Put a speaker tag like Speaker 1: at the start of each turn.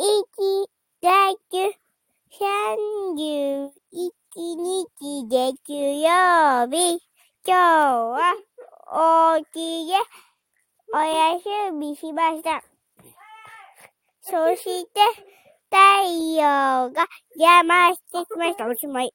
Speaker 1: 一月三十一日月曜日。今日はおうちでお休みしました。そして太陽が邪魔してきました。おしまい。